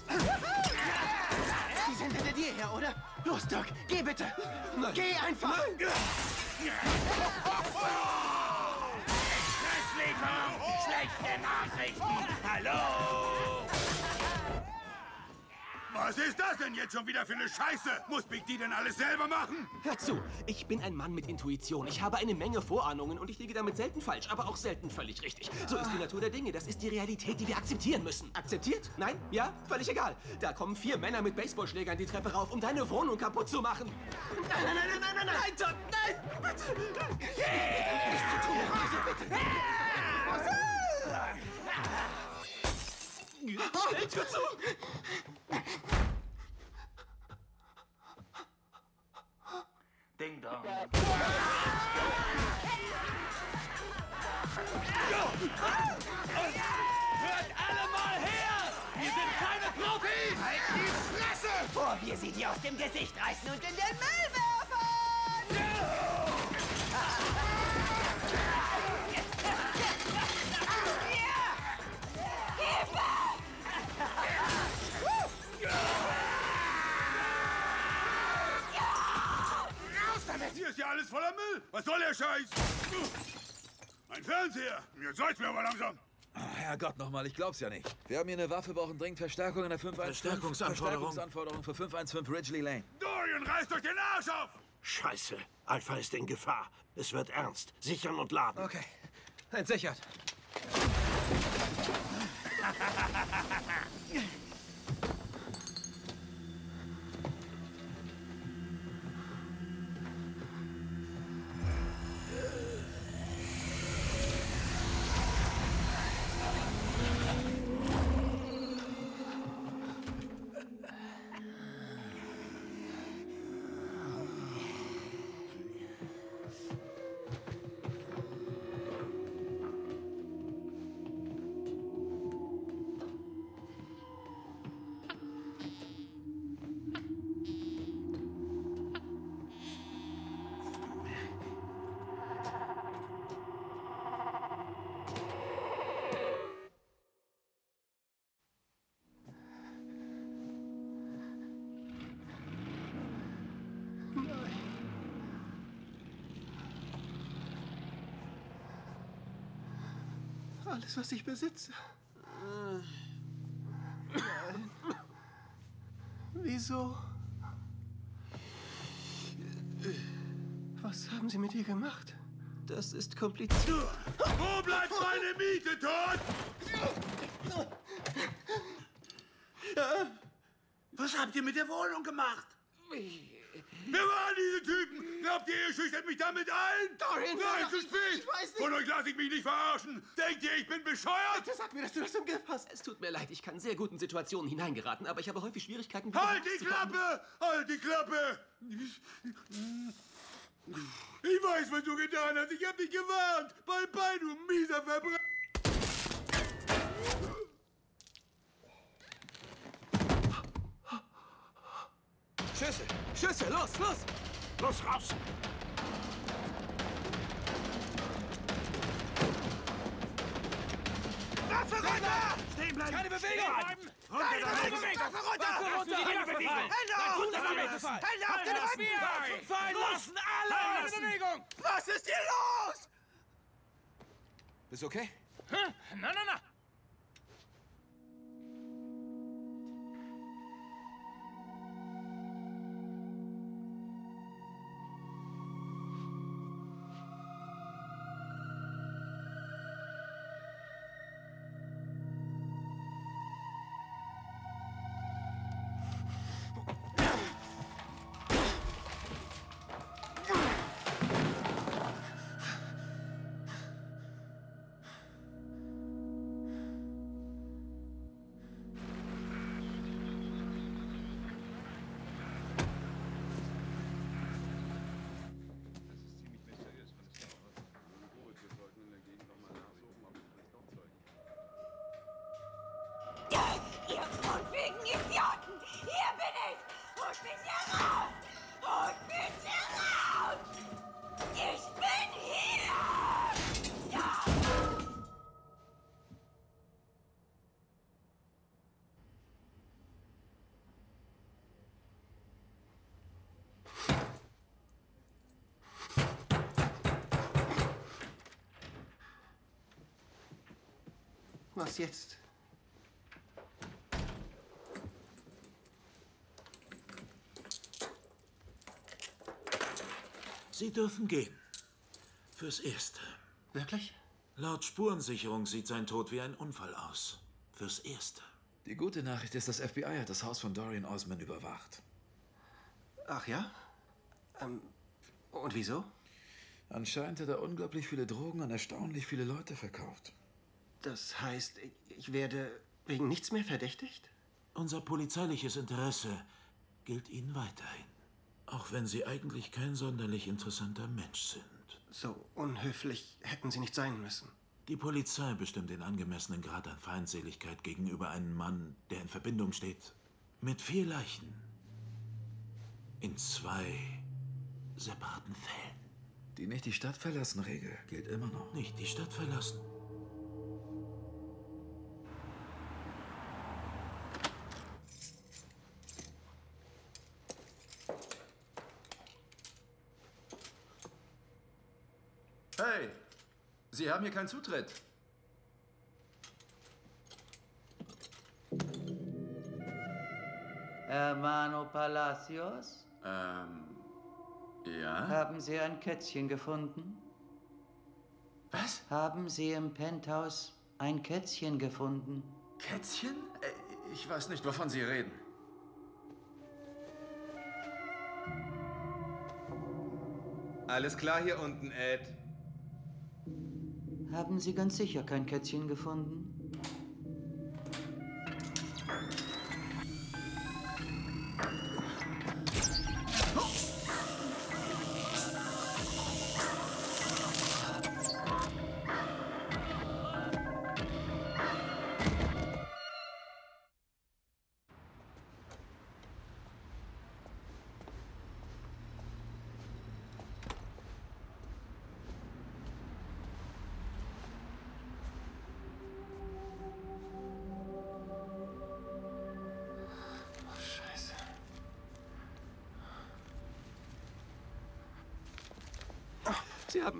Speaker 1: Die sind hinter dir her, oder? Los, Doc, geh bitte.
Speaker 12: Nein.
Speaker 1: Geh einfach.
Speaker 13: Schlieferung! Schlechte Nachrichten! Hallo!
Speaker 3: Was ist das denn jetzt schon wieder für eine Scheiße? Muss Big D denn alles selber machen?
Speaker 12: Hör zu, ich bin ein Mann mit Intuition. Ich habe eine Menge Vorahnungen und ich liege damit selten falsch, aber auch selten völlig richtig. So ist die Natur der Dinge. Das ist die Realität, die wir akzeptieren müssen. Akzeptiert? Nein? Ja? Völlig egal. Da kommen vier Männer mit Baseballschlägern die Treppe rauf, um deine Wohnung kaputt zu machen. Nein, nein, nein, nein, nein, nein, nein, Todd, nein! Bitte! Nichts zu tun, also bitte! Schnell, Tür zu!
Speaker 13: Ding dong. Hört alle mal her! Wir sind keine Profis!
Speaker 8: Halt die Fresse! Bevor wir sie dir aus dem Gesicht reißen und in den Müll werfen!
Speaker 3: Was soll der Scheiß? Ein Fernseher! Jetzt soll's mir aber langsam!
Speaker 10: Oh, Herrgott nochmal, ich glaub's ja nicht. Wir haben hier eine Waffe, brauchen dringend Verstärkung in der 515.
Speaker 11: Verstärkungsanforderung.
Speaker 10: Verstärkungsanforderung für 515 Ridgely Lane.
Speaker 3: Dorian, reißt euch den Arsch auf!
Speaker 14: Scheiße. Alpha ist in Gefahr. Es wird ernst. Sichern und laden.
Speaker 16: Okay. Entsichert.
Speaker 1: Alles, was ich besitze. Nein. Wieso? Was haben Sie mit ihr gemacht?
Speaker 12: Das ist kompliziert.
Speaker 3: Wo bleibt meine Miete, Todd? Was habt ihr mit der Wohnung gemacht? Wer waren diese Typen? Glaubt ihr, ihr schüchtert mich damit ein?
Speaker 1: Dorian,
Speaker 3: Nein, zu
Speaker 1: ich-
Speaker 3: spät!
Speaker 1: ich weiß nicht.
Speaker 3: Von euch lasse ich mich nicht verarschen! Denkt ihr, ich bin bescheuert?
Speaker 1: Bitte sag mir, dass du das im Griff hast.
Speaker 12: Es tut mir leid, ich kann sehr gut in Situationen hineingeraten, aber ich habe häufig Schwierigkeiten.
Speaker 3: Halt die. Klappe! Halt die Klappe! Ich weiß, was du getan hast. Ich hab dich gewarnt. Bye bye, du mieser Verbrecher.
Speaker 16: Schüsse! Schüsse! Los, los!
Speaker 14: Los, raus!
Speaker 8: Waffe runter!
Speaker 14: Stehen bleiben!
Speaker 8: Keine Bewegung! Keine! Bewegung! Waffe runter!
Speaker 14: Waffe runter!
Speaker 8: Keine Bewegung! Hände auf!
Speaker 14: wir gefallen.
Speaker 8: Hände auf den Rücken!
Speaker 14: Fallen lassen!
Speaker 8: Alle! Keine! Bewegung! Was ist hier los?
Speaker 16: Bist du okay?
Speaker 8: Na, na, na!
Speaker 1: Was jetzt?
Speaker 11: Sie dürfen gehen. Fürs Erste.
Speaker 1: Wirklich?
Speaker 11: Laut Spurensicherung sieht sein Tod wie ein Unfall aus. Fürs Erste.
Speaker 10: Die gute Nachricht ist, das FBI hat das Haus von Dorian Osman überwacht.
Speaker 1: Ach ja? Ähm, und wieso?
Speaker 10: Anscheinend hat er unglaublich viele Drogen an erstaunlich viele Leute verkauft.
Speaker 1: Das heißt, ich- werde wegen nichts mehr verdächtigt?
Speaker 11: Unser polizeiliches Interesse gilt Ihnen weiterhin. Auch wenn Sie eigentlich kein sonderlich interessanter Mensch sind.
Speaker 1: So unhöflich hätten Sie nicht sein müssen.
Speaker 11: Die Polizei bestimmt den angemessenen Grad an Feindseligkeit gegenüber einem Mann, der in Verbindung steht mit vier Leichen. In zwei separaten Fällen.
Speaker 10: Die nicht die Stadt verlassen Regel gilt immer noch.
Speaker 11: Nicht die Stadt verlassen.
Speaker 5: Sie haben hier keinen Zutritt.
Speaker 20: Hermano Palacios?
Speaker 5: Ähm. Ja?
Speaker 20: Haben Sie ein Kätzchen gefunden?
Speaker 5: Was?
Speaker 20: Haben Sie im Penthouse ein Kätzchen gefunden?
Speaker 5: Kätzchen? Äh, Ich weiß nicht, wovon Sie reden.
Speaker 21: Alles klar hier unten, Ed.
Speaker 20: Haben Sie ganz sicher kein Kätzchen gefunden?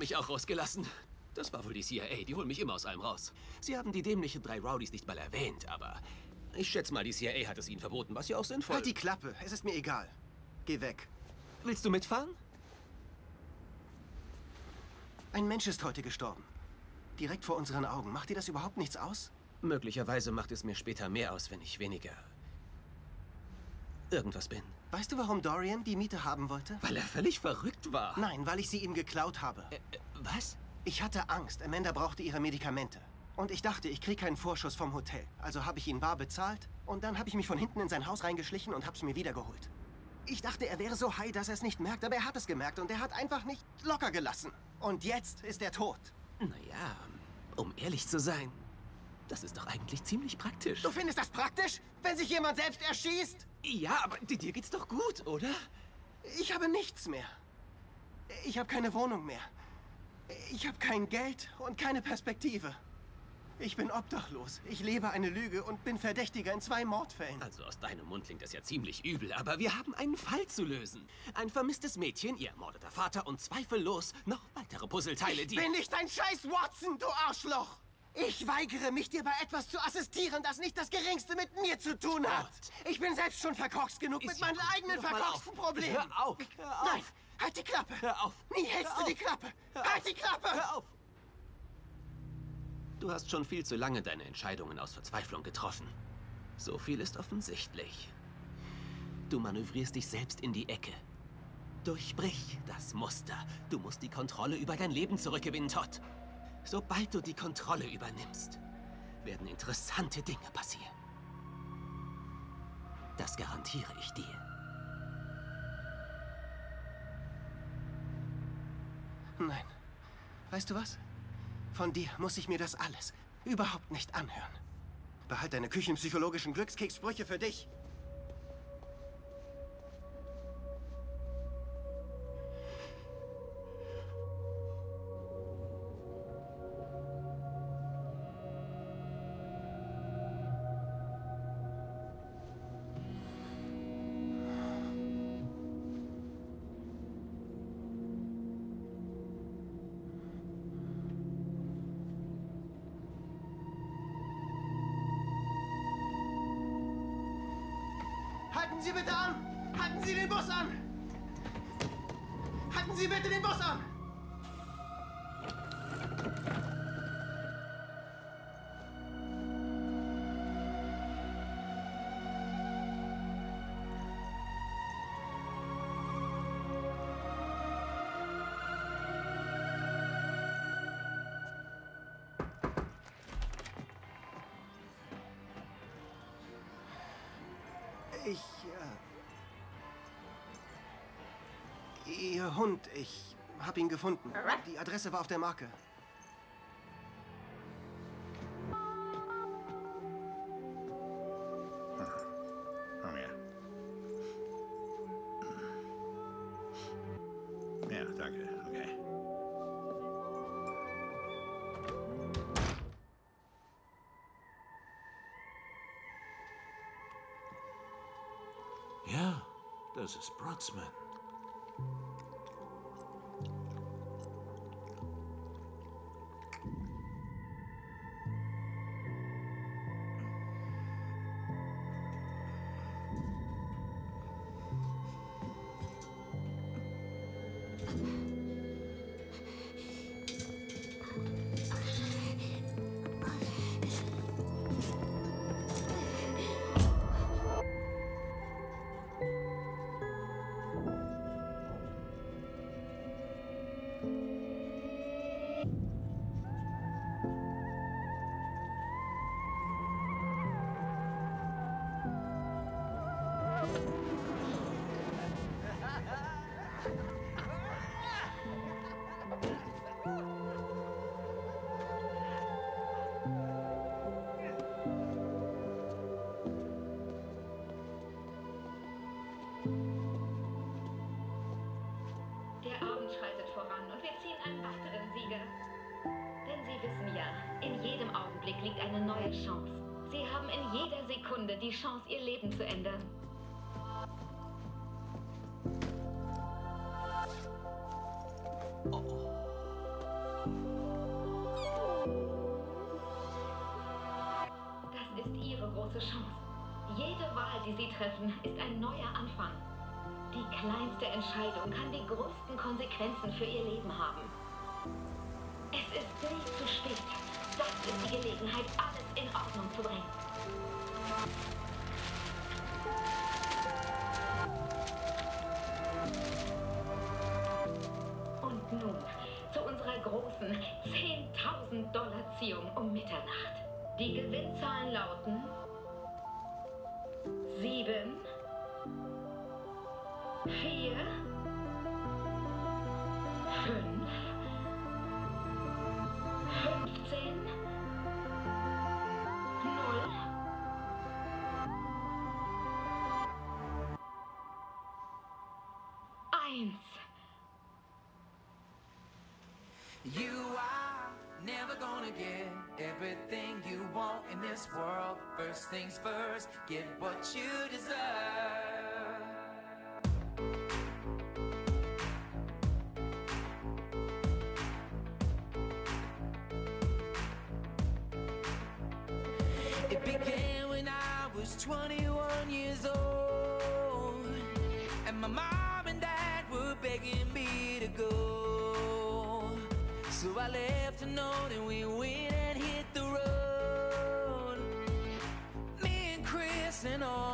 Speaker 12: Mich auch rausgelassen. Das war wohl die CIA. Die holen mich immer aus allem raus. Sie haben die dämlichen drei Rowdies nicht mal erwähnt, aber ich schätze mal, die CIA hat es ihnen verboten, was ja auch sinnvoll
Speaker 1: Halt die Klappe. Es ist mir egal. Geh weg.
Speaker 12: Willst du mitfahren?
Speaker 1: Ein Mensch ist heute gestorben. Direkt vor unseren Augen. Macht dir das überhaupt nichts aus?
Speaker 12: Möglicherweise macht es mir später mehr aus, wenn ich weniger irgendwas bin.
Speaker 1: Weißt du, warum Dorian die Miete haben wollte?
Speaker 12: Weil er völlig verrückt war.
Speaker 1: Nein, weil ich sie ihm geklaut habe.
Speaker 12: was?
Speaker 1: Ich hatte Angst. Amanda brauchte ihre Medikamente. Und ich dachte, ich krieg keinen Vorschuss vom Hotel. Also habe ich ihn bar bezahlt und dann habe ich mich von hinten in sein Haus reingeschlichen und hab's mir wiedergeholt. Ich dachte, er wäre so high, dass er es nicht merkt, aber er hat es gemerkt und er hat einfach nicht locker gelassen. Und jetzt ist er tot.
Speaker 12: Naja, um ehrlich zu sein, das ist doch eigentlich ziemlich praktisch.
Speaker 1: Du findest das praktisch, wenn sich jemand selbst erschießt?
Speaker 12: Ja, aber dir geht's doch gut, oder?
Speaker 1: Ich habe nichts mehr. Ich habe keine Wohnung mehr. Ich habe kein Geld und keine Perspektive. Ich bin obdachlos. Ich lebe eine Lüge und bin Verdächtiger in zwei Mordfällen.
Speaker 12: Also aus deinem Mund klingt das ja ziemlich übel, aber wir haben einen Fall zu lösen. Ein vermisstes Mädchen, ihr ermordeter Vater und zweifellos noch weitere Puzzleteile,
Speaker 1: Ich
Speaker 12: die...
Speaker 1: bin nicht dein Scheiß Watson, du Arschloch! Ich weigere mich, dir bei etwas zu assistieren, das nicht das Geringste mit mir zu tun hat. Ich bin selbst schon verkorkst genug
Speaker 12: Ist
Speaker 1: mit
Speaker 12: ja
Speaker 1: meinen
Speaker 12: gut.
Speaker 1: eigenen verkorksten. Problemen.
Speaker 12: Hör auf. Hör auf.
Speaker 1: Nein, halt die Klappe.
Speaker 12: Hör auf.
Speaker 1: Nie hältst
Speaker 12: Hör
Speaker 1: du die. Klappe.
Speaker 12: Hör
Speaker 1: halt die Klappe.
Speaker 12: Hör auf. Du hast schon viel zu lange deine Entscheidungen aus Verzweiflung getroffen. So viel ist offensichtlich. Du manövrierst dich selbst in die Ecke. Durchbrich das Muster. Du musst die Kontrolle über dein Leben zurückgewinnen, Todd. Sobald du die Kontrolle übernimmst, werden interessante Dinge passieren. Das garantiere ich dir.
Speaker 1: Nein. Weißt du was? Von dir muss ich mir das alles überhaupt nicht anhören. Behalt deine küchenpsychologischen Glückskeksbrüche für dich. Ich hab ihn gefunden. Die Adresse war auf der Marke.
Speaker 3: Komm her. Ja, danke. Okay.
Speaker 11: Ja, das ist Brodsman.
Speaker 7: Augenblick liegt eine neue Chance. Sie haben in jeder Sekunde die Chance, ihr Leben zu ändern. Das ist Ihre große Chance. Jede Wahl, die Sie treffen, ist ein neuer Anfang. Die kleinste Entscheidung kann die größten Konsequenzen für Ihr Leben haben. Es ist nie zu spät. Das ist die Gelegenheit, alles in Ordnung zu bringen. Und nun zu unserer großen 10.000 Dollar Ziehung um Mitternacht. Die Gewinnzahlen lauten 7, 4, 5,
Speaker 13: First things first, get what you deserve. It began when I was 21 years old, and my mom and dad were begging me to go. So I left a note and we went and all